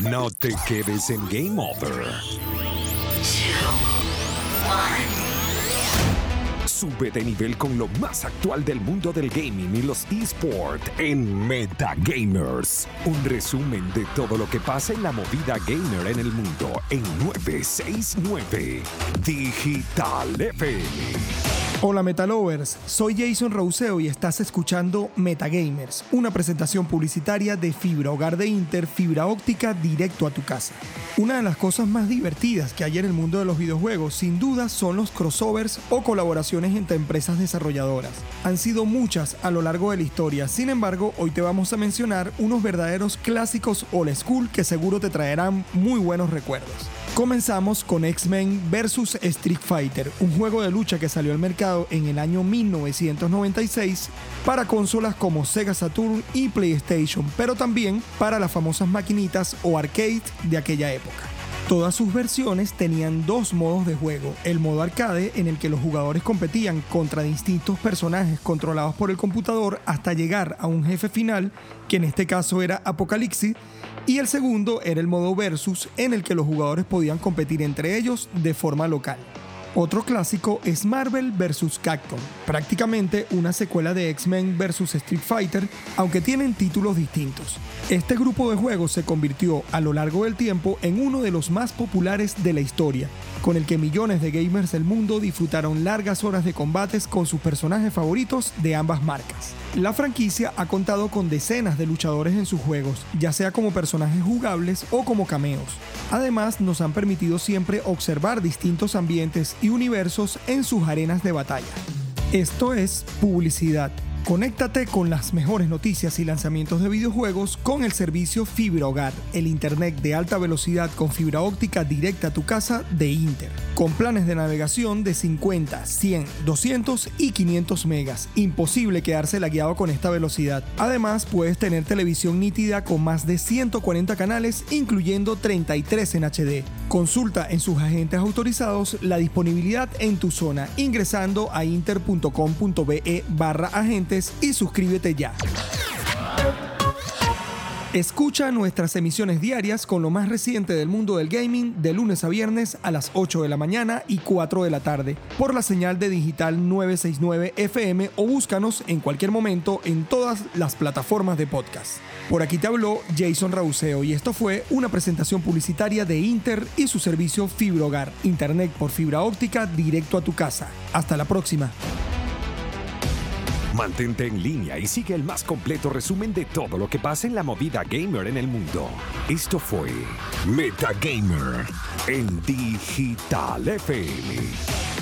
No te quedes en Game Over. Sube de nivel con lo más actual del mundo del gaming y los esports en Metagamers. Un resumen de todo lo que pasa en la movida gamer en el mundo en 969 Digital FM. Hola Metalovers, soy Jason Rouseo y estás escuchando Metagamers, una presentación publicitaria de fibra hogar de Inter, fibra óptica directo a tu casa. Una de las cosas más divertidas que hay en el mundo de los videojuegos, sin duda, son los crossovers o colaboraciones entre empresas desarrolladoras. Han sido muchas a lo largo de la historia, sin embargo, hoy te vamos a mencionar unos verdaderos clásicos old school que seguro te traerán muy buenos recuerdos. Comenzamos con X-Men vs Street Fighter, un juego de lucha que salió al mercado en el año 1996 para consolas como Sega Saturn y PlayStation, pero también para las famosas maquinitas o arcade de aquella época. Todas sus versiones tenían dos modos de juego, el modo arcade en el que los jugadores competían contra distintos personajes controlados por el computador hasta llegar a un jefe final, que en este caso era Apocalipsis, y el segundo era el modo versus en el que los jugadores podían competir entre ellos de forma local. Otro clásico es Marvel vs. Capcom, prácticamente una secuela de X-Men vs. Street Fighter, aunque tienen títulos distintos. Este grupo de juegos se convirtió a lo largo del tiempo en uno de los más populares de la historia, con el que millones de gamers del mundo disfrutaron largas horas de combates con sus personajes favoritos de ambas marcas. La franquicia ha contado con decenas de luchadores en sus juegos, ya sea como personajes jugables o como cameos. Además, nos han permitido siempre observar distintos ambientes y universos en sus arenas de batalla. Esto es publicidad. Conéctate con las mejores noticias y lanzamientos de videojuegos con el servicio Fibra Hogar, el internet de alta velocidad con fibra óptica directa a tu casa de Inter, con planes de navegación de 50, 100, 200 y 500 megas. Imposible quedarse lagueado con esta velocidad. Además, puedes tener televisión nítida con más de 140 canales, incluyendo 33 en HD. Consulta en sus agentes autorizados la disponibilidad en tu zona ingresando a inter.com.be barra agente y suscríbete ya. Escucha nuestras emisiones diarias con lo más reciente del mundo del gaming de lunes a viernes a las 8 de la mañana y 4 de la tarde por la señal de digital 969 FM o búscanos en cualquier momento en todas las plataformas de podcast. Por aquí te habló Jason Rauseo y esto fue una presentación publicitaria de Inter y su servicio Fibra Hogar, Internet por fibra óptica directo a tu casa. Hasta la próxima. Mantente en línea y sigue el más completo resumen de todo lo que pasa en la movida gamer en el mundo. Esto fue Metagamer en Digital FM.